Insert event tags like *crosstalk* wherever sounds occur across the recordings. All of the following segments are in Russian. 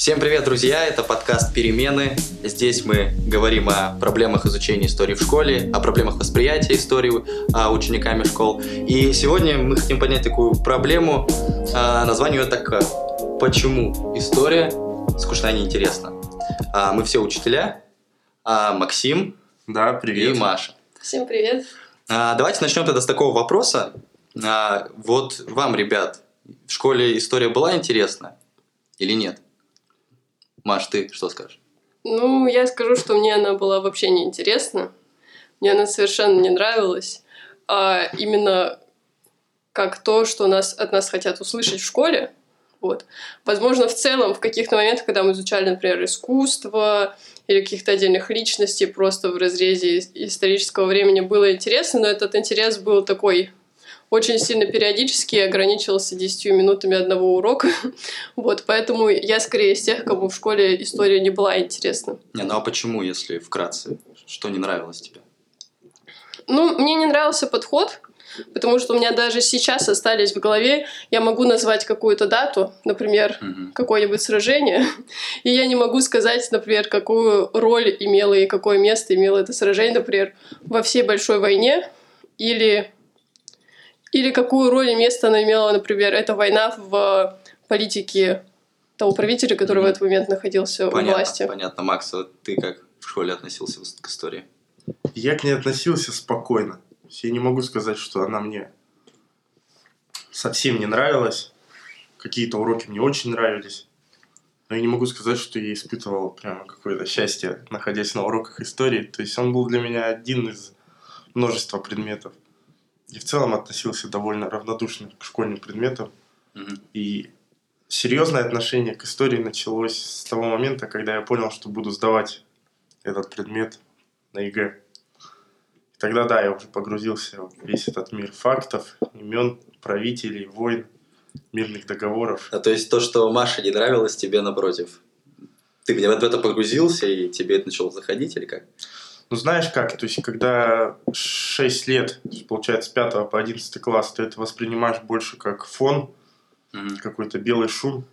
Всем привет, друзья! Это подкаст «Перемены». Здесь мы говорим о проблемах изучения истории в школе, о проблемах восприятия истории а, учениками школ. И сегодня мы хотим поднять такую проблему. А, название ее так «Почему история скучна и неинтересна?». А, мы все учителя. А, Максим. Да, привет. И Маша. Всем привет. А, давайте начнем тогда с такого вопроса. А, вот вам, ребят, в школе история была интересна или нет? Маш, ты что скажешь? Ну, я скажу, что мне она была вообще не интересна. Мне она совершенно не нравилась. А именно как то, что нас, от нас хотят услышать в школе. Вот. Возможно, в целом, в каких-то моментах, когда мы изучали, например, искусство или каких-то отдельных личностей, просто в разрезе исторического времени было интересно, но этот интерес был такой очень сильно периодически ограничивался 10 минутами одного урока. *laughs* вот, поэтому я скорее из тех, кому в школе история не была интересна. Не, ну а почему, если вкратце? Что не нравилось тебе? Ну, мне не нравился подход, потому что у меня даже сейчас остались в голове, я могу назвать какую-то дату, например, угу. какое-нибудь сражение, *laughs* и я не могу сказать, например, какую роль имело и какое место имело это сражение, например, во всей большой войне или или какую роль и место она имела, например, эта война в политике того правителя, который mm-hmm. в этот момент находился понятно, у власти. Понятно. Макс, а ты как в школе относился к истории? Я к ней относился спокойно. Я не могу сказать, что она мне совсем не нравилась. Какие-то уроки мне очень нравились. Но я не могу сказать, что я испытывал прямо какое-то счастье, находясь на уроках истории. То есть он был для меня один из множества предметов и в целом относился довольно равнодушно к школьным предметам. Mm-hmm. И серьезное отношение к истории началось с того момента, когда я понял, что буду сдавать этот предмет на ЕГЭ. И тогда, да, я уже погрузился в весь этот мир фактов, имен, правителей, войн, мирных договоров. А то есть то, что Маше не нравилось, тебе напротив? Ты в это погрузился, и тебе это начало заходить, или как? Ну, знаешь как, то есть, когда 6 лет, получается, с 5 по 11 класс, ты это воспринимаешь больше как фон, mm-hmm. какой-то белый шум.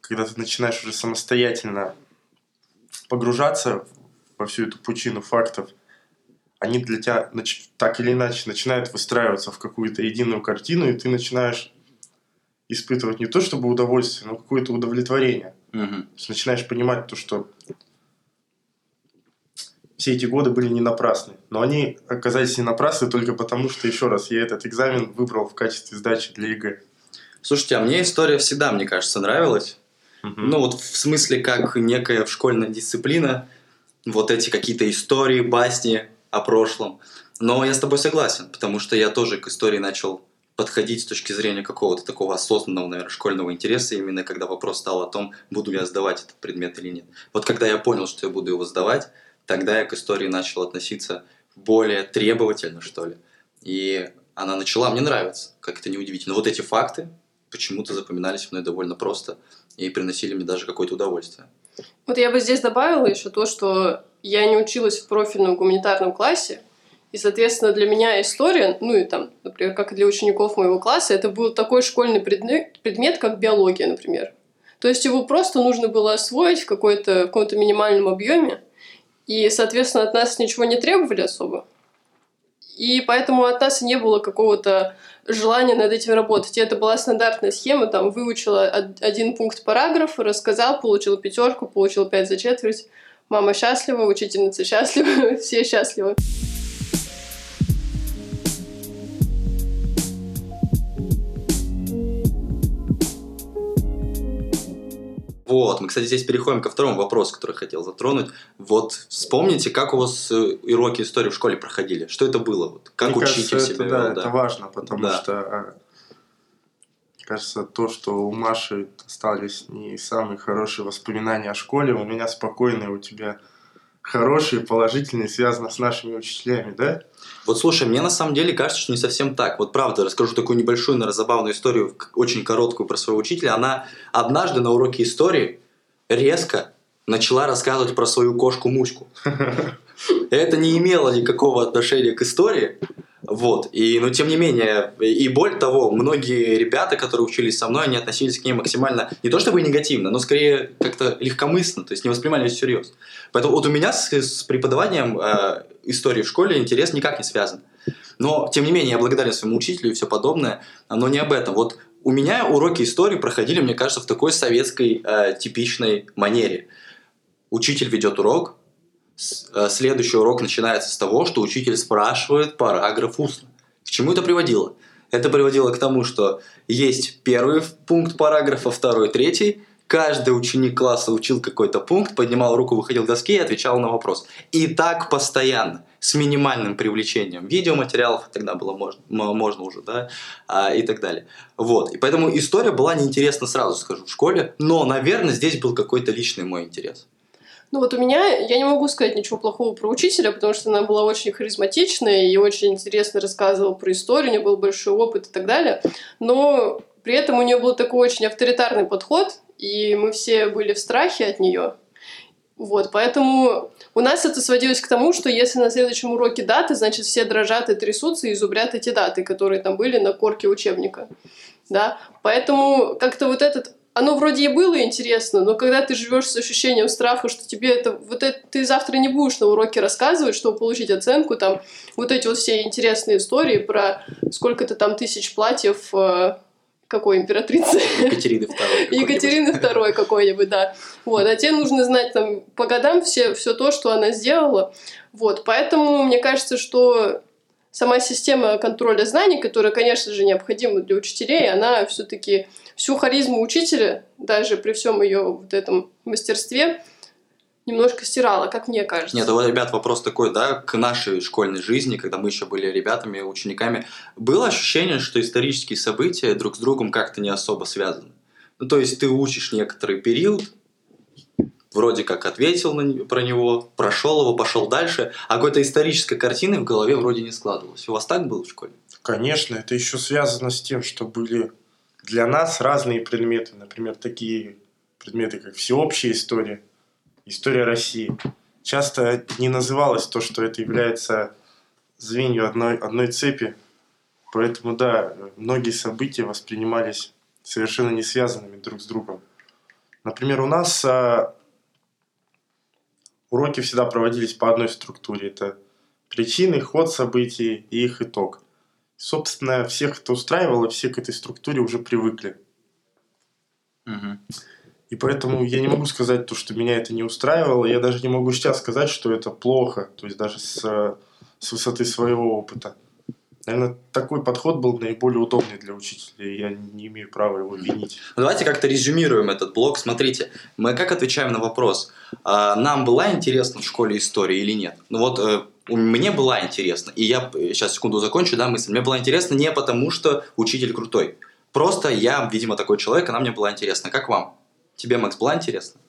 Когда ты начинаешь уже самостоятельно погружаться во всю эту пучину фактов, они для тебя так или иначе начинают выстраиваться в какую-то единую картину, и ты начинаешь испытывать не то чтобы удовольствие, но какое-то удовлетворение. Mm-hmm. То есть начинаешь понимать то, что все эти годы были не напрасны. Но они оказались не напрасны только потому, что, еще раз, я этот экзамен выбрал в качестве сдачи для ЕГЭ. Слушайте, а мне история всегда, мне кажется, нравилась. Угу. Ну, вот в смысле, как некая школьная дисциплина, вот эти какие-то истории, басни о прошлом. Но я с тобой согласен, потому что я тоже к истории начал подходить с точки зрения какого-то такого осознанного, наверное, школьного интереса, именно когда вопрос стал о том, буду я сдавать этот предмет или нет. Вот когда я понял, что я буду его сдавать, тогда я к истории начал относиться более требовательно, что ли. И она начала мне нравиться, как это неудивительно. Вот эти факты почему-то запоминались мной довольно просто и приносили мне даже какое-то удовольствие. Вот я бы здесь добавила еще то, что я не училась в профильном гуманитарном классе, и, соответственно, для меня история, ну и там, например, как и для учеников моего класса, это был такой школьный предмет, предмет как биология, например. То есть его просто нужно было освоить в, какой-то, в каком-то минимальном объеме, и, соответственно, от нас ничего не требовали особо. И поэтому от нас не было какого-то желания над этим работать. И это была стандартная схема, там, выучила один пункт параграфа, рассказал, получил пятерку, получил пять за четверть. Мама счастлива, учительница счастлива, *laughs* все счастливы. Вот, мы, кстати, здесь переходим ко второму вопросу, который хотел затронуть. Вот вспомните, как у вас э, уроки истории в школе проходили? Что это было? Вот, как Мне учитель кажется, себя это, вел? Да, да, это важно, потому да. что а, кажется, то, что у Маши остались не самые хорошие воспоминания о школе, у меня спокойные, у тебя хорошие, положительные, связано с нашими учителями, да? Вот слушай, мне на самом деле кажется, что не совсем так. Вот правда, расскажу такую небольшую, наверное, забавную историю, очень короткую про своего учителя. Она однажды на уроке истории резко начала рассказывать про свою кошку Муську. *laughs* Это не имело никакого отношения к истории, Вот. И, но тем не менее, и более того, многие ребята, которые учились со мной, они относились к ней максимально, не то чтобы негативно, но скорее как-то легкомысленно, то есть не воспринимали ее всерьез. Поэтому вот у меня с, с преподаванием э, истории в школе интерес никак не связан. Но, тем не менее, я благодарен своему учителю и все подобное, но не об этом. Вот у меня уроки истории проходили, мне кажется, в такой советской э, типичной манере. Учитель ведет урок, следующий урок начинается с того, что учитель спрашивает параграф устно. К чему это приводило? Это приводило к тому, что есть первый пункт параграфа, второй, третий. Каждый ученик класса учил какой-то пункт, поднимал руку, выходил к доске и отвечал на вопрос. И так постоянно, с минимальным привлечением видеоматериалов, тогда было можно, можно уже, да, а, и так далее. Вот. И поэтому история была неинтересна сразу, скажу, в школе, но, наверное, здесь был какой-то личный мой интерес. Ну вот у меня, я не могу сказать ничего плохого про учителя, потому что она была очень харизматичная и очень интересно рассказывала про историю, у нее был большой опыт и так далее. Но при этом у нее был такой очень авторитарный подход, и мы все были в страхе от нее. Вот, поэтому у нас это сводилось к тому, что если на следующем уроке даты, значит, все дрожат и трясутся и зубрят эти даты, которые там были на корке учебника. Да? Поэтому как-то вот этот оно вроде и было интересно, но когда ты живешь с ощущением страха, что тебе это, вот это, ты завтра не будешь на уроке рассказывать, чтобы получить оценку, там, вот эти вот все интересные истории про сколько-то там тысяч платьев, э, какой императрицы? Екатерины второй. *laughs* Екатерины второй какой-нибудь, да. Вот, а тебе нужно знать там по годам все, все то, что она сделала. Вот, поэтому мне кажется, что сама система контроля знаний, которая, конечно же, необходима для учителей, она все-таки всю харизму учителя, даже при всем ее вот этом мастерстве, немножко стирала, как мне кажется. Нет, вот, ребят, вопрос такой, да, к нашей школьной жизни, когда мы еще были ребятами, учениками, было ощущение, что исторические события друг с другом как-то не особо связаны. Ну, то есть ты учишь некоторый период, вроде как ответил на, про него, прошел его, пошел дальше, а какой-то исторической картины в голове вроде не складывалось. У вас так было в школе? Конечно, это еще связано с тем, что были для нас разные предметы, например, такие предметы, как всеобщая история, история России. Часто не называлось то, что это является звенью одной, одной цепи. Поэтому, да, многие события воспринимались совершенно не связанными друг с другом. Например, у нас а, уроки всегда проводились по одной структуре. Это причины, ход событий и их итог собственно, всех это устраивало, все к этой структуре уже привыкли. Угу. И поэтому я не могу сказать то, что меня это не устраивало. Я даже не могу сейчас сказать, что это плохо, то есть даже с, с высоты своего опыта. Наверное, такой подход был наиболее удобный для учителя, и я не имею права его винить. Ну, давайте как-то резюмируем этот блок. Смотрите, мы как отвечаем на вопрос, а, нам была интересна в школе история или нет? Ну вот э, мне была интересна. И я сейчас секунду закончу, да, мысль. Мне было интересно не потому, что учитель крутой. Просто я, видимо, такой человек, она мне была интересна. Как вам? Тебе, Макс, была интересна?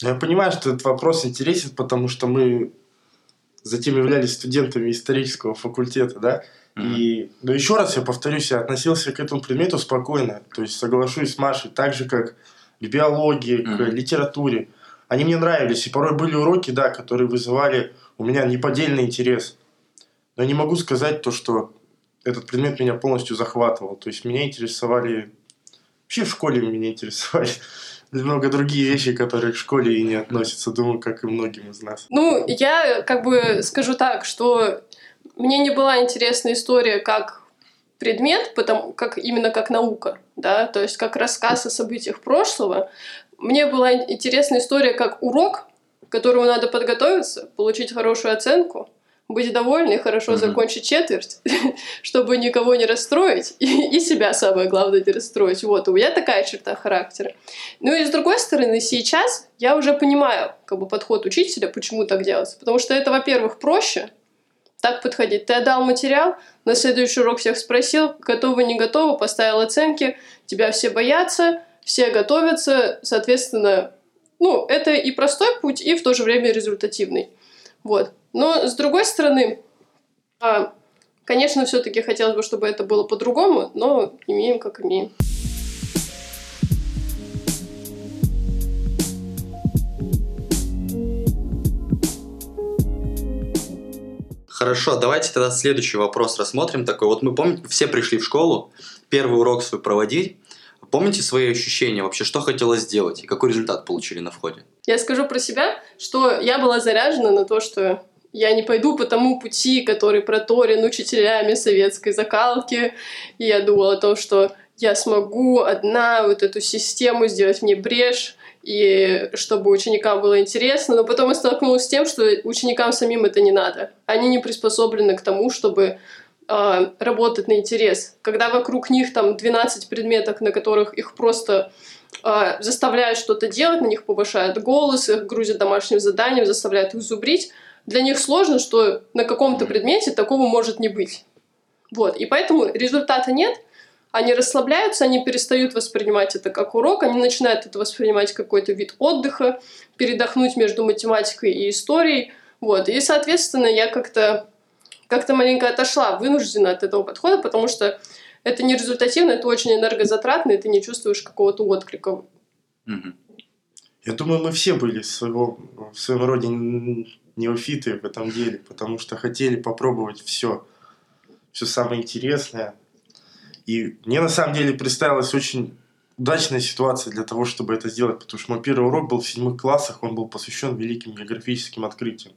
Я понимаю, что этот вопрос интересен, потому что мы затем являлись студентами исторического факультета, да? И, но еще раз я повторюсь, я относился к этому предмету спокойно. То есть соглашусь с Машей, так же, как к биологии, mm-hmm. к литературе. Они мне нравились. И порой были уроки, да, которые вызывали у меня неподдельный интерес. Но я не могу сказать то, что этот предмет меня полностью захватывал. То есть меня интересовали... Вообще в школе меня интересовали много другие вещи, которые к школе и не относятся, думаю, как и многим из нас. Ну, я как бы скажу так, что мне не была интересна история как предмет, потому как именно как наука, да, то есть как рассказ о событиях прошлого. Мне была интересна история как урок, к которому надо подготовиться, получить хорошую оценку, быть довольной, хорошо mm-hmm. закончить четверть, *laughs* чтобы никого не расстроить, и, и себя, самое главное, не расстроить. Вот, у меня такая черта характера. Ну и с другой стороны, сейчас я уже понимаю как бы подход учителя, почему так делать. Потому что это, во-первых, проще, так подходить. Ты отдал материал, на следующий урок всех спросил, готовы, не готовы, поставил оценки, тебя все боятся, все готовятся, соответственно, ну, это и простой путь, и в то же время результативный. Вот. Но с другой стороны, а, конечно, все-таки хотелось бы, чтобы это было по-другому, но имеем как имеем. Хорошо, давайте тогда следующий вопрос рассмотрим. Такой вот мы помните, все пришли в школу, первый урок свой проводить. Помните свои ощущения вообще, что хотелось сделать и какой результат получили на входе? Я скажу про себя, что я была заряжена на то, что я не пойду по тому пути, который проторен учителями советской закалки. И я думала о том, что я смогу одна вот эту систему сделать мне брешь, и чтобы ученикам было интересно. Но потом я столкнулась с тем, что ученикам самим это не надо. Они не приспособлены к тому, чтобы э, работать на интерес. Когда вокруг них там 12 предметов, на которых их просто э, заставляют что-то делать, на них повышают голос, их грузят домашним заданием, заставляют их зубрить, для них сложно, что на каком-то предмете такого может не быть. Вот. И поэтому результата нет, они расслабляются, они перестают воспринимать это как урок, они начинают это воспринимать как какой-то вид отдыха, передохнуть между математикой и историей. Вот. И, соответственно, я как-то как-то маленько отошла, вынуждена от этого подхода, потому что это не результативно, это очень энергозатратно, и ты не чувствуешь какого-то отклика. Угу. Я думаю, мы все были своего, в своем роде неофиты в этом деле, потому что хотели попробовать все, все самое интересное. И мне на самом деле представилась очень удачная ситуация для того, чтобы это сделать, потому что мой первый урок был в седьмых классах, он был посвящен великим географическим открытиям.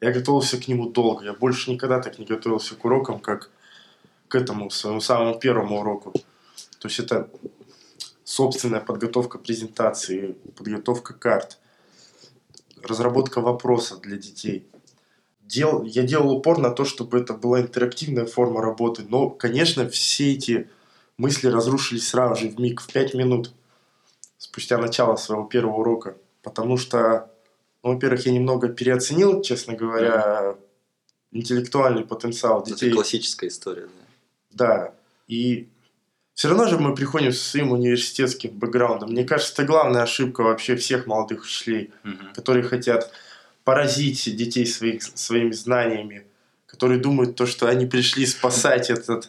Я готовился к нему долго, я больше никогда так не готовился к урокам, как к этому, своему самому первому уроку. То есть это собственная подготовка презентации, подготовка карт, разработка вопроса для детей. Дел, я делал упор на то, чтобы это была интерактивная форма работы, но, конечно, все эти мысли разрушились сразу же, в миг, в пять минут, спустя начало своего первого урока. Потому что, ну, во-первых, я немного переоценил, честно говоря, интеллектуальный потенциал детей. Это классическая история, да. Да. И все равно же мы приходим со своим университетским бэкграундом. Мне кажется, это главная ошибка вообще всех молодых учителей, угу. которые хотят поразить детей своих, своими знаниями, которые думают то, что они пришли спасать этот,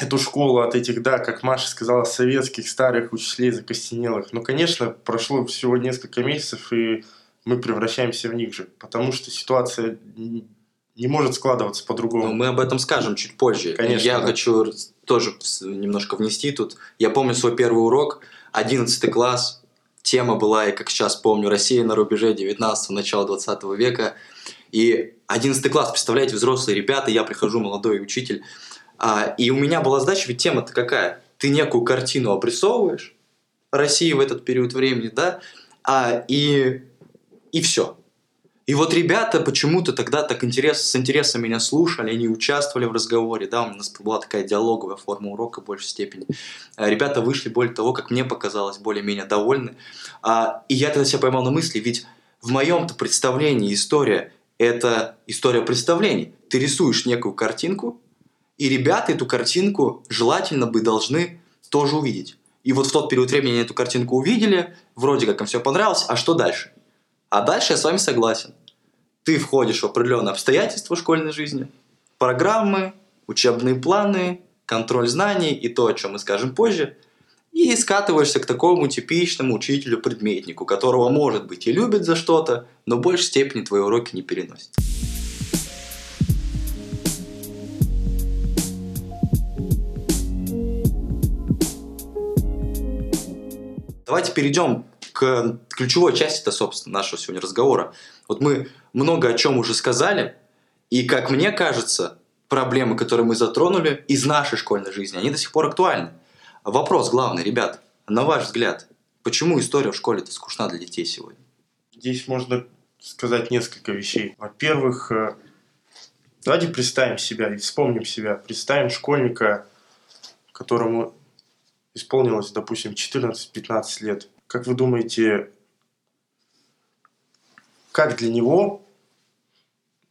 эту школу от этих, да, как Маша сказала, советских старых учителей закостенелых. Но, конечно, прошло всего несколько месяцев, и мы превращаемся в них же, потому что ситуация не может складываться по-другому. мы об этом скажем чуть позже. Конечно. Я да. хочу тоже немножко внести тут. Я помню свой первый урок, 11 класс, тема была, я как сейчас помню, Россия на рубеже 19-го, начала 20 века. И 11 класс, представляете, взрослые ребята, я прихожу, молодой учитель. А, и у меня была задача, ведь тема-то какая? Ты некую картину обрисовываешь России в этот период времени, да, а, и, и все. И вот ребята почему-то тогда так интерес, с интересом меня слушали, они участвовали в разговоре, да, у нас была такая диалоговая форма урока в большей степени. А ребята вышли, более того, как мне показалось, более-менее довольны. А, и я тогда себя поймал на мысли, ведь в моем-то представлении история – это история представлений. Ты рисуешь некую картинку, и ребята эту картинку желательно бы должны тоже увидеть. И вот в тот период времени они эту картинку увидели, вроде как им все понравилось, а что дальше? А дальше я с вами согласен. Ты входишь в определенные обстоятельства школьной жизни, программы, учебные планы, контроль знаний и то, о чем мы скажем позже, и скатываешься к такому типичному учителю-предметнику, которого, может быть, и любит за что-то, но в большей степени твои уроки не переносит. Давайте перейдем к ключевой части, это, собственно, нашего сегодня разговора. Вот мы много о чем уже сказали, и, как мне кажется, проблемы, которые мы затронули из нашей школьной жизни, они до сих пор актуальны. Вопрос главный, ребят, на ваш взгляд, почему история в школе-то скучна для детей сегодня? Здесь можно сказать несколько вещей. Во-первых, э, давайте представим себя и вспомним себя. Представим школьника, которому исполнилось, допустим, 14-15 лет. Как вы думаете, как для него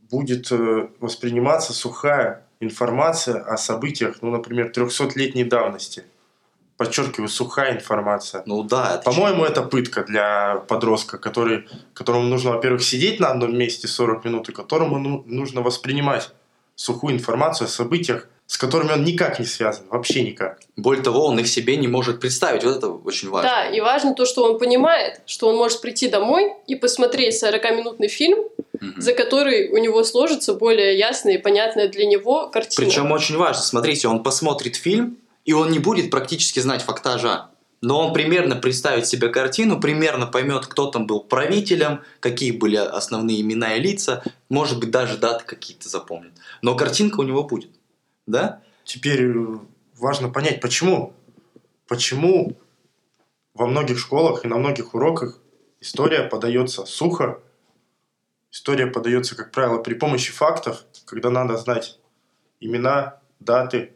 будет э, восприниматься сухая информация о событиях, ну, например, 300-летней давности? Подчеркиваю, сухая информация. Ну да. По-моему, это пытка для подростка, который, которому нужно, во-первых, сидеть на одном месте 40 минут, и которому ну, нужно воспринимать сухую информацию о событиях с которыми он никак не связан, вообще никак. Более того, он их себе не может представить. Вот это очень важно. Да, и важно то, что он понимает, что он может прийти домой и посмотреть 40-минутный фильм, за который у него сложится более ясная и понятная для него картина. Причем очень важно, смотрите, он посмотрит фильм, и он не будет практически знать фактажа. Но он примерно представит себе картину, примерно поймет, кто там был правителем, какие были основные имена и лица, может быть, даже даты какие-то запомнит. Но картинка у него будет. Да? Теперь э, важно понять, почему. Почему во многих школах и на многих уроках история подается сухо, история подается, как правило, при помощи фактов, когда надо знать имена, даты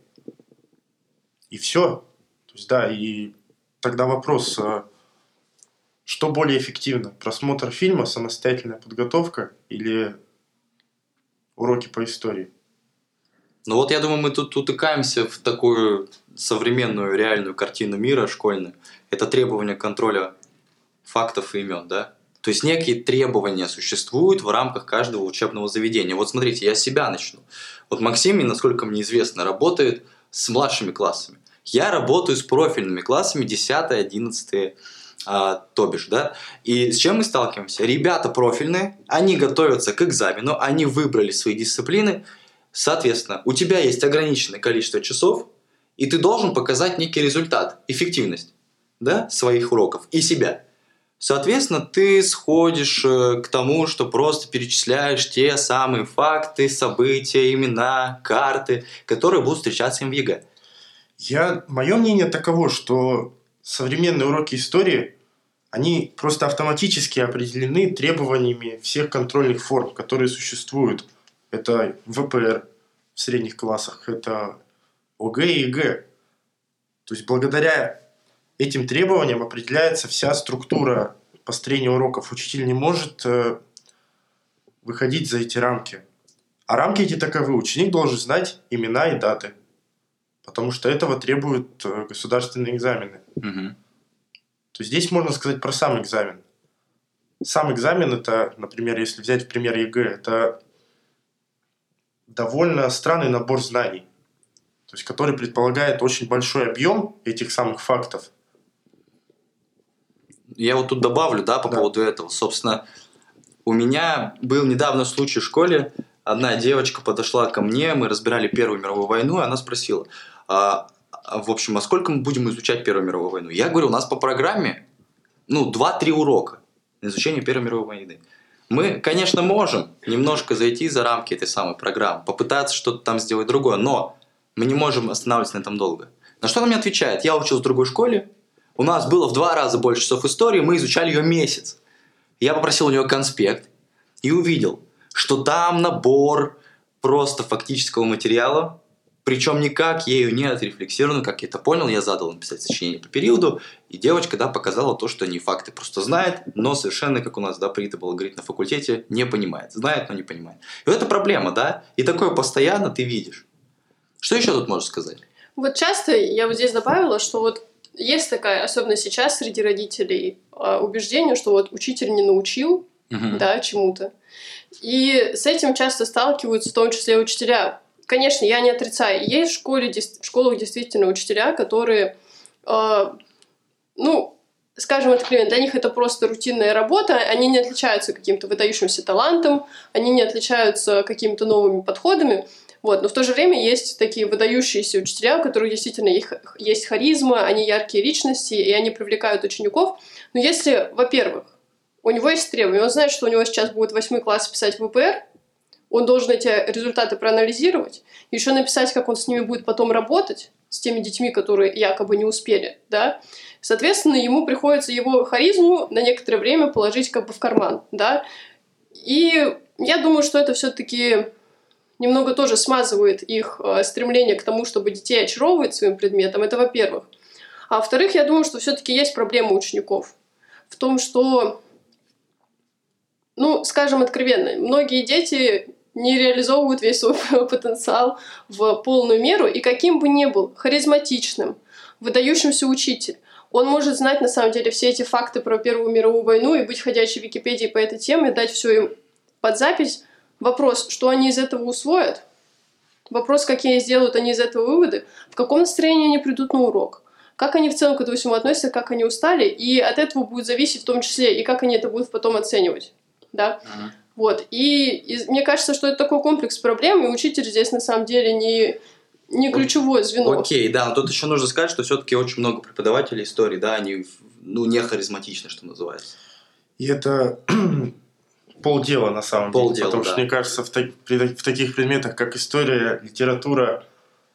и все. То есть, да, и тогда вопрос, э, что более эффективно, просмотр фильма, самостоятельная подготовка или уроки по истории? Ну вот я думаю, мы тут утыкаемся в такую современную реальную картину мира школьную. Это требование контроля фактов и имен, да? То есть некие требования существуют в рамках каждого учебного заведения. Вот смотрите, я себя начну. Вот Максим, насколько мне известно, работает с младшими классами. Я работаю с профильными классами 10, 11, а, то бишь, да. И с чем мы сталкиваемся? Ребята профильные, они готовятся к экзамену, они выбрали свои дисциплины, Соответственно, у тебя есть ограниченное количество часов, и ты должен показать некий результат, эффективность да, своих уроков и себя. Соответственно, ты сходишь э, к тому, что просто перечисляешь те самые факты, события, имена, карты, которые будут встречаться им в ЕГЭ. Я, мое мнение таково, что современные уроки истории, они просто автоматически определены требованиями всех контрольных форм, которые существуют. Это ВПР в средних классах, это ОГЭ и ЕГЭ. То есть благодаря этим требованиям определяется вся структура построения уроков. Учитель не может э, выходить за эти рамки. А рамки эти таковы. Ученик должен знать имена и даты. Потому что этого требуют э, государственные экзамены. Мгм. То есть здесь можно сказать про сам экзамен. Сам экзамен это, например, если взять в пример ЕГЭ, это довольно странный набор знаний, то есть который предполагает очень большой объем этих самых фактов. Я вот тут добавлю, да, по Да. поводу этого. Собственно, у меня был недавно случай в школе. Одна девочка подошла ко мне, мы разбирали Первую мировую войну, и она спросила, а, а, в общем, а сколько мы будем изучать Первую мировую войну? Я говорю, у нас по программе, ну, 2-3 урока на изучение Первой мировой войны. Мы, конечно, можем немножко зайти за рамки этой самой программы, попытаться что-то там сделать другое, но мы не можем останавливаться на этом долго. На что она мне отвечает? Я учился в другой школе, у нас было в два раза больше часов истории, мы изучали ее месяц. Я попросил у нее конспект и увидел, что там набор просто фактического материала, причем никак ею не отрефлексировано, как я это понял, я задал написать сочинение по периоду, и девочка, да, показала то, что они факты просто знает, но совершенно, как у нас, да, принято было говорить на факультете, не понимает. Знает, но не понимает. И вот это проблема, да, и такое постоянно ты видишь. Что еще тут можешь сказать? Вот часто я вот здесь добавила, что вот есть такая, особенно сейчас среди родителей, а, убеждение, что вот учитель не научил, Мгм. да, чему-то. И с этим часто сталкиваются в том числе учителя. Конечно, я не отрицаю, есть в, школе, в школах действительно учителя, которые, э, ну, скажем откровенно, для них это просто рутинная работа, они не отличаются каким-то выдающимся талантом, они не отличаются какими-то новыми подходами, вот. Но в то же время есть такие выдающиеся учителя, у которых действительно их- есть харизма, они яркие личности, и они привлекают учеников. Но если, во-первых, у него есть требования, он знает, что у него сейчас будет восьмой класс писать ВПР, он должен эти результаты проанализировать, еще написать, как он с ними будет потом работать, с теми детьми, которые якобы не успели, да, соответственно, ему приходится его харизму на некоторое время положить как бы в карман, да, и я думаю, что это все-таки немного тоже смазывает их э, стремление к тому, чтобы детей очаровывать своим предметом, это во-первых. А во-вторых, я думаю, что все-таки есть проблема учеников в том, что, ну, скажем откровенно, многие дети не реализовывают весь свой *laughs* потенциал в полную меру, и каким бы ни был харизматичным, выдающимся учитель, он может знать на самом деле все эти факты про Первую мировую войну и быть ходячей Википедией по этой теме, дать все им под запись. Вопрос, что они из этого усвоят, Вопрос, какие сделают они из этого выводы, в каком настроении они придут на урок, как они в целом к этому всему относятся, как они устали, и от этого будет зависеть в том числе, и как они это будут потом оценивать. Да? Мгм. Вот. И, и мне кажется, что это такой комплекс проблем, и учитель здесь на самом деле не, не ключевое звено. Окей, да, но тут еще нужно сказать, что все-таки очень много преподавателей истории, да, они ну, не харизматичны, что называется. И это *clears throat* полдела на самом Полдела, деле. Потому да. что, мне кажется, в, так- в таких предметах, как история, литература,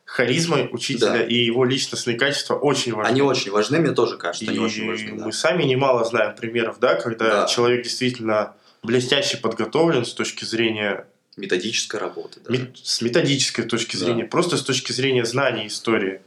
харизма учителя Да. и его личностные качества очень важны. Они очень важны, мне тоже кажется, они И очень важны. да. мы сами немало знаем примеров, да, когда Да. человек действительно блестяще подготовлен с точки зрения Методическая работа. да. Мет- с методической точки Да. зрения, просто с точки зрения знаний истории.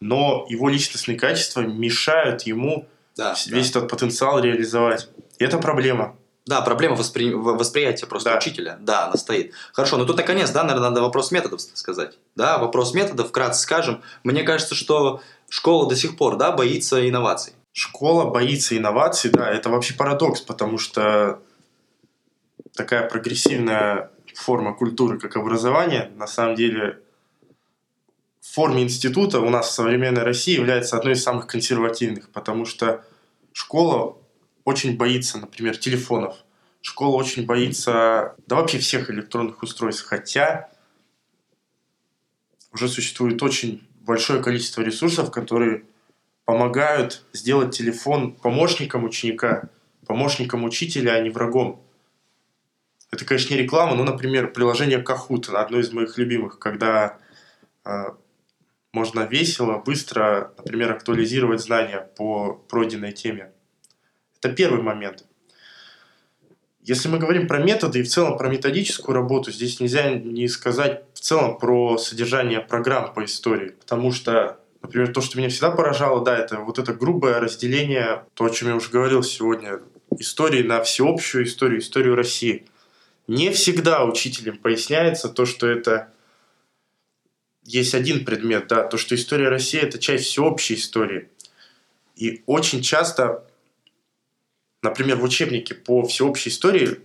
Но его личностные качества мешают ему Да, весь да. этот потенциал реализовать. И это проблема. Да, проблема воспри... восприятия просто Да. учителя. Да, она стоит. Хорошо, ну тут наконец, да, наверное, надо вопрос методов сказать. Да, вопрос методов, вкратце скажем. Мне кажется, что школа до сих пор, да, боится инноваций. Школа боится инноваций, да, это вообще парадокс, потому что такая прогрессивная форма культуры, как образование, на самом деле в форме института у нас в современной России является одной из самых консервативных, потому что школа очень боится, например, телефонов. Школа очень боится, да вообще всех электронных устройств, хотя уже существует очень большое количество ресурсов, которые помогают сделать телефон помощником ученика, помощником учителя, а не врагом. Это, конечно, не реклама, но, например, приложение Kahoot, одно из моих любимых, когда э, можно весело, быстро, например, актуализировать знания по пройденной теме. Это первый момент. Если мы говорим про методы и в целом про методическую работу, здесь нельзя не сказать в целом про содержание программ по истории, потому что, например, то, что меня всегда поражало, да, это вот это грубое разделение, то, о чем я уже говорил сегодня, истории на всеобщую историю, историю России. Не всегда учителям поясняется то, что это есть один предмет, да, то, что история России – это часть всеобщей истории. И очень часто, например, в учебнике по всеобщей истории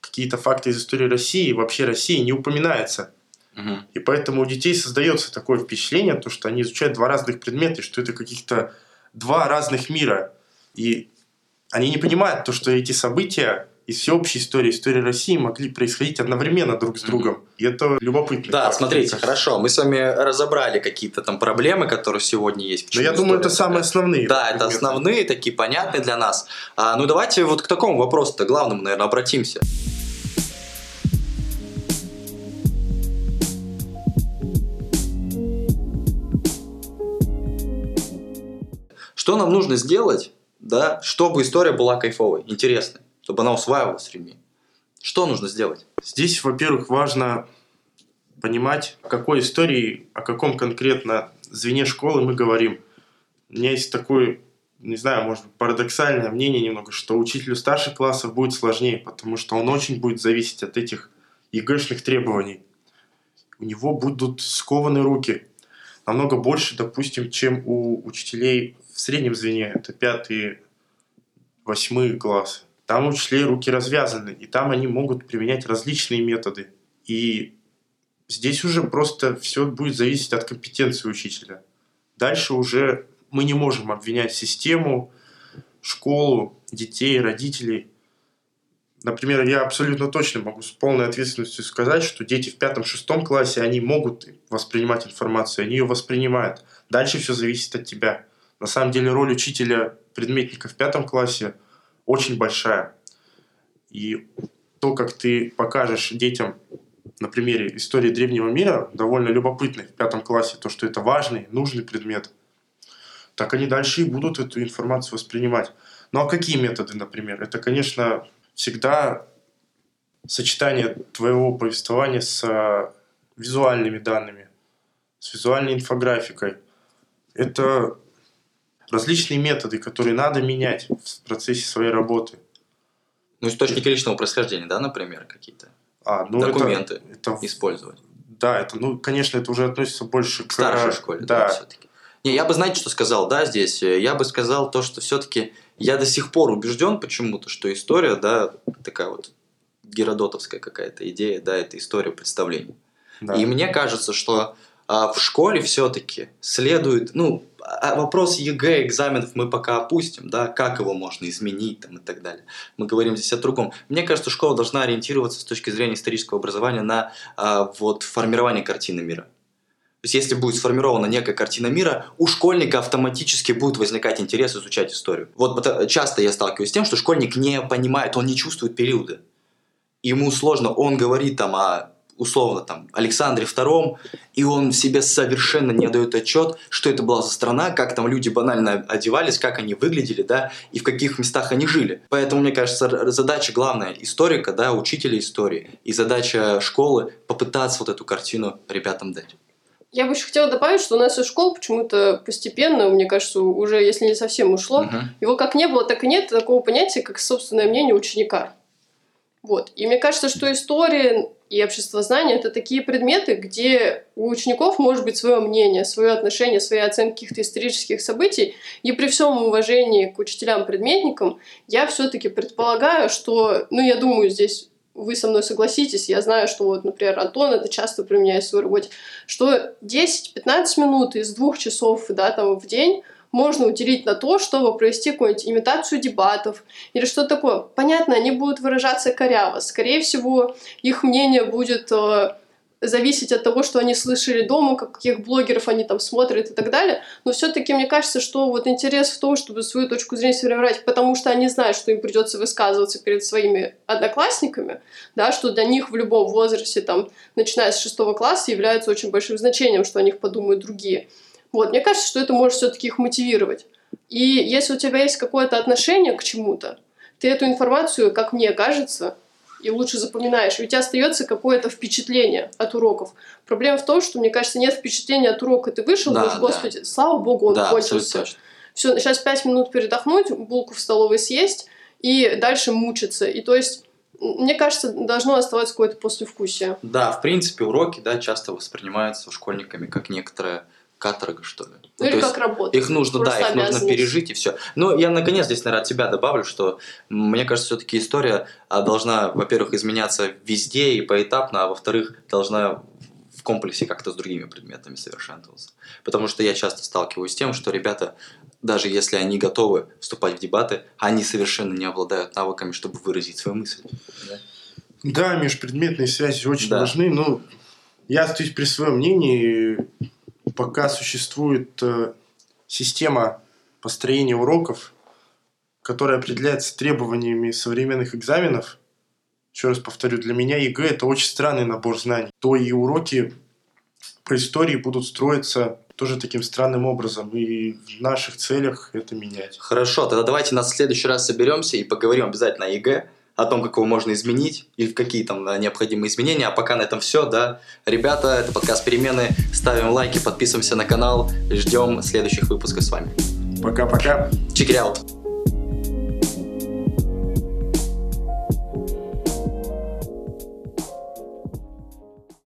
какие-то факты из истории России и вообще России не упоминаются. Мгм. И поэтому у детей создается такое впечатление, то, что они изучают два разных предмета, и что это каких-то два разных мира. И они не понимают то, что эти события из всеобщей истории, истории России могли происходить одновременно друг с другом. И это любопытно. Да, смотрите, хорошо, мы с вами разобрали какие-то там проблемы, которые сегодня есть. Но Почему я думаю, это история самые такая? основные. Да, это основные, такие понятные для нас. А, ну давайте вот к такому вопросу-то главному, наверное, обратимся. Что нам нужно сделать, да, чтобы история была кайфовой, интересной, чтобы она усваивалась людьми? Что нужно сделать? Здесь, во-первых, важно понимать, о какой истории, о каком конкретно звене школы мы говорим. У меня есть такое, не знаю, может быть, парадоксальное мнение немного, что учителю старших классов будет сложнее, потому что он очень будет зависеть от этих ЕГЭшных требований. У него будут скованы руки. Намного больше, допустим, чем у учителей в среднем звене. Это пятый, восьмой класс. Там у учителей руки развязаны, и там они могут применять различные методы. И здесь уже просто все будет зависеть от компетенции учителя. Дальше уже мы не можем обвинять систему, школу, детей, родителей. Например, я абсолютно точно могу с полной ответственностью сказать, что дети в пятом-шестом классе, они могут воспринимать информацию, они ее воспринимают. Дальше все зависит от тебя. На самом деле роль учителя предметника в пятом классе очень большая. И то, как ты покажешь детям на примере истории древнего мира, довольно любопытный в пятом классе, то, что это важный, нужный предмет, так они дальше и будут эту информацию воспринимать. Ну а какие методы, например? Это, конечно, всегда сочетание твоего повествования с э, визуальными данными, с визуальной инфографикой. Это различные методы, которые надо менять в процессе своей работы. Ну, источники личного происхождения, да, например, какие-то А, ну документы Это, это, использовать. да, это, ну, конечно, это уже относится больше К к старшей школе, да, Да, все-таки. Не, я бы, знаете, что сказал, да, здесь? Я бы сказал то, что все-таки я до сих пор убежден почему-то, что история, да, такая вот геродотовская какая-то идея, да, это история представлений. Да. И мне кажется, что а, в школе все-таки следует, ну, вопрос ЕГЭ, экзаменов мы пока опустим, да, как его можно изменить там, и так далее. Мы говорим здесь о другом. Мне кажется, школа должна ориентироваться с точки зрения исторического образования на а, вот, формирование картины мира. То есть, если будет сформирована некая картина мира, у школьника автоматически будет возникать интерес изучать историю. Вот э, часто я сталкиваюсь с тем, что школьник не понимает, он не чувствует периоды. Ему сложно, он говорит там о условно там Александре II, и он себе совершенно не дает отчет, что это была за страна, как там люди банально одевались, как они выглядели, да, и в каких местах они жили. Поэтому, мне кажется, задача главная историка, да, учителя истории, и задача школы попытаться вот эту картину ребятам дать. Я бы еще хотела добавить, что у нас из школ почему-то постепенно, мне кажется, уже если не совсем ушло, Мгм. его как не было, так и нет такого понятия, как собственное мнение ученика. Вот. И мне кажется, что история и обществознание – это такие предметы, где у учеников может быть свое мнение, свое отношение, свои оценки каких-то исторических событий. И при всем уважении к учителям-предметникам, я все-таки предполагаю, что, ну, я думаю, здесь вы со мной согласитесь, я знаю, что вот, например, Антон это часто применяет в своей работе, что 10-15 минут из двух часов да, там, в день можно уделить на то, чтобы провести какую-нибудь имитацию дебатов или что такое. Понятно, они будут выражаться коряво. Скорее всего, их мнение будет э, зависеть от того, что они слышали дома, каких блогеров они там смотрят и так далее. Но все-таки мне кажется, что вот интерес в том, чтобы свою точку зрения сформировать, потому что они знают, что им придется высказываться перед своими одноклассниками, да, что для них в любом возрасте, там, начиная с шестого класса, является очень большим значением, что о них подумают другие. Вот, мне кажется, что это может все-таки их мотивировать. И если у тебя есть какое-то отношение к чему-то, ты эту информацию, как мне кажется, и лучше запоминаешь, и у тебя остается какое-то впечатление от уроков. Проблема в том, что, мне кажется, нет впечатления от урока. Ты вышел, Да, думаешь, да. господи, слава богу, он да, кончился. Все, сейчас пять минут передохнуть, булку в столовой съесть и дальше мучиться. И то есть, мне кажется, должно оставаться какое-то послевкусие. Да, в принципе, уроки, да, часто воспринимаются школьниками как некоторая каторга, что ли. Ну, Ну, или как работа. Их нужно, да, их нужно пережить и все. Но я наконец здесь, наверное, от себя добавлю, что мне кажется, все-таки история а, должна, во-первых, изменяться везде и поэтапно, а во-вторых, должна в комплексе как-то с другими предметами совершенствоваться. Потому что я часто сталкиваюсь с тем, что ребята, даже если они готовы вступать в дебаты, они совершенно не обладают навыками, чтобы выразить свою мысль. Да? Межпредметные связи очень Да. важны, но я остаюсь при своем мнении. Пока существует э, система построения уроков, которая определяется требованиями современных экзаменов, еще раз повторю, для меня ЕГЭ – это очень странный набор знаний, то и уроки по истории будут строиться тоже таким странным образом. И в наших целях это менять. Хорошо, тогда давайте нас в следующий раз соберемся и поговорим обязательно о ЕГЭ, о том, как его можно изменить и в какие там да, необходимые изменения. А пока на этом все, да. Ребята, это подкаст «Перемены». Ставим лайки, подписываемся на канал. Ждем следующих выпусков с вами. Пока-пока. It out.